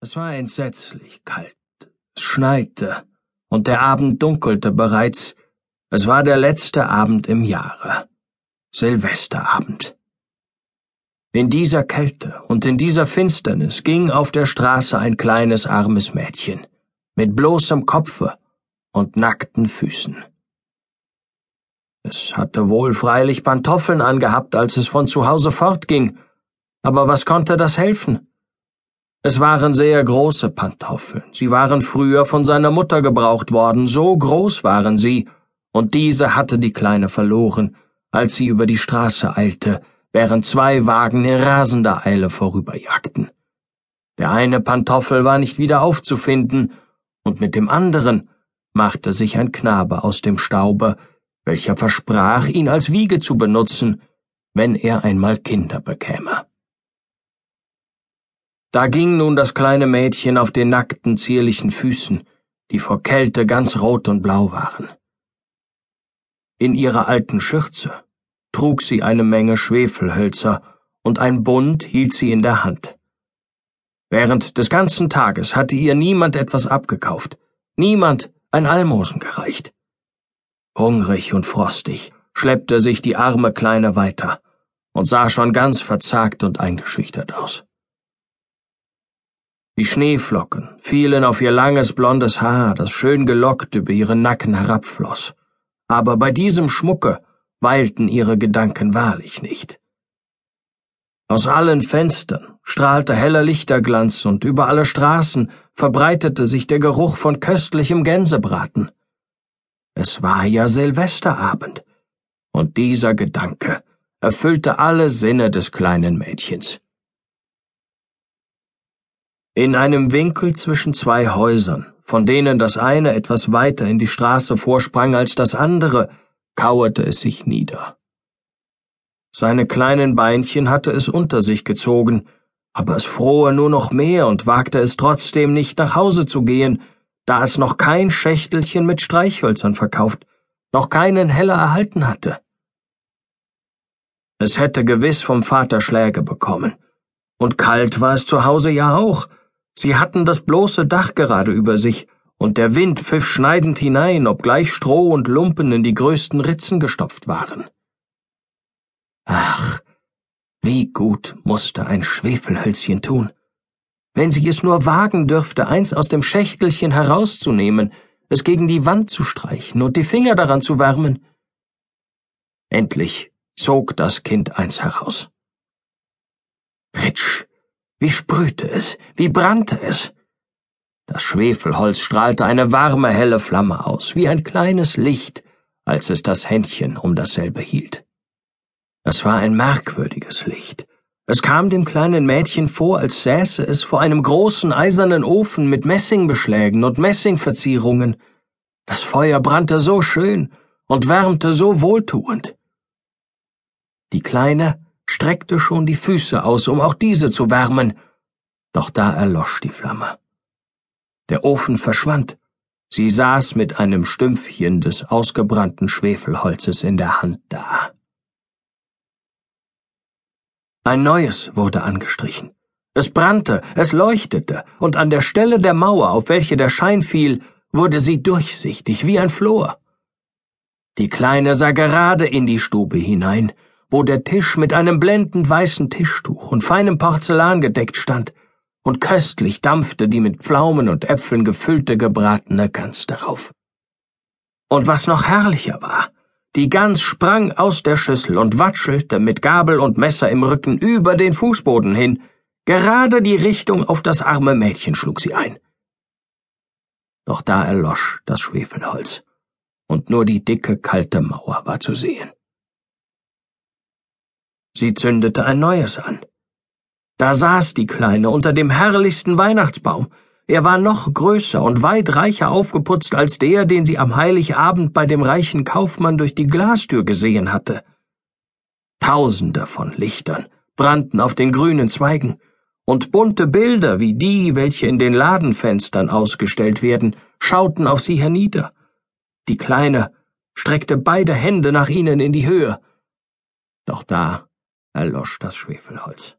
Es war entsetzlich kalt, es schneite, und der Abend dunkelte bereits, es war der letzte Abend im Jahre, Silvesterabend. In dieser Kälte und in dieser Finsternis ging auf der Straße ein kleines armes Mädchen, mit bloßem Kopfe und nackten Füßen. Es hatte wohl freilich Pantoffeln angehabt, als es von zu Hause fortging, aber was konnte das helfen? Es waren sehr große Pantoffeln, sie waren früher von seiner Mutter gebraucht worden, so groß waren sie, und diese hatte die Kleine verloren, als sie über die Straße eilte, während zwei Wagen in rasender Eile vorüberjagten. Der eine Pantoffel war nicht wieder aufzufinden, und mit dem anderen machte sich ein Knabe aus dem Staube, welcher versprach, ihn als Wiege zu benutzen, wenn er einmal Kinder bekäme. Da ging nun das kleine Mädchen auf den nackten, zierlichen Füßen, die vor Kälte ganz rot und blau waren. In ihrer alten Schürze trug sie eine Menge Schwefelhölzer, und ein Bund hielt sie in der Hand. Während des ganzen Tages hatte ihr niemand etwas abgekauft, niemand ein Almosen gereicht. Hungrig und frostig schleppte sich die arme Kleine weiter und sah schon ganz verzagt und eingeschüchtert aus. Die Schneeflocken fielen auf ihr langes blondes Haar, das schön gelockt über ihren Nacken herabfloss. Aber bei diesem Schmucke weilten ihre Gedanken wahrlich nicht. Aus allen Fenstern strahlte heller Lichterglanz und über alle Straßen verbreitete sich der Geruch von köstlichem Gänsebraten. Es war ja Silvesterabend, und dieser Gedanke erfüllte alle Sinne des kleinen Mädchens. In einem Winkel zwischen zwei Häusern, von denen das eine etwas weiter in die Straße vorsprang als das andere, kauerte es sich nieder. Seine kleinen Beinchen hatte es unter sich gezogen, aber es frohe nur noch mehr und wagte es trotzdem nicht nach Hause zu gehen, da es noch kein Schächtelchen mit Streichhölzern verkauft, noch keinen Heller erhalten hatte. Es hätte gewiss vom Vater Schläge bekommen. Und kalt war es zu Hause ja auch, Sie hatten das bloße Dach gerade über sich, und der Wind pfiff schneidend hinein, obgleich Stroh und Lumpen in die größten Ritzen gestopft waren. Ach, wie gut musste ein Schwefelhölzchen tun. Wenn sie es nur wagen dürfte, eins aus dem Schächtelchen herauszunehmen, es gegen die Wand zu streichen und die Finger daran zu wärmen. Endlich zog das Kind eins heraus. Ritsch, wie sprühte es, wie brannte es. Das Schwefelholz strahlte eine warme, helle Flamme aus, wie ein kleines Licht, als es das Händchen um dasselbe hielt. Es war ein merkwürdiges Licht. Es kam dem kleinen Mädchen vor, als säße es vor einem großen eisernen Ofen mit Messingbeschlägen und Messingverzierungen. Das Feuer brannte so schön und wärmte so wohltuend. Die Kleine streckte schon die Füße aus, um auch diese zu wärmen, doch da erlosch die Flamme. Der Ofen verschwand, sie saß mit einem Stümpfchen des ausgebrannten Schwefelholzes in der Hand da. Ein neues wurde angestrichen. Es brannte, es leuchtete, und an der Stelle der Mauer, auf welche der Schein fiel, wurde sie durchsichtig wie ein Flor. Die Kleine sah gerade in die Stube hinein, wo der Tisch mit einem blendend weißen Tischtuch und feinem Porzellan gedeckt stand, und köstlich dampfte die mit Pflaumen und Äpfeln gefüllte gebratene Gans darauf. Und was noch herrlicher war, die Gans sprang aus der Schüssel und watschelte mit Gabel und Messer im Rücken über den Fußboden hin, gerade die Richtung auf das arme Mädchen schlug sie ein. Doch da erlosch das Schwefelholz, und nur die dicke, kalte Mauer war zu sehen. Sie zündete ein neues an. Da saß die Kleine unter dem herrlichsten Weihnachtsbaum. Er war noch größer und weit reicher aufgeputzt als der, den sie am Heiligabend bei dem reichen Kaufmann durch die Glastür gesehen hatte. Tausende von Lichtern brannten auf den grünen Zweigen, und bunte Bilder wie die, welche in den Ladenfenstern ausgestellt werden, schauten auf sie hernieder. Die Kleine streckte beide Hände nach ihnen in die Höhe. Doch da erlosch das Schwefelholz.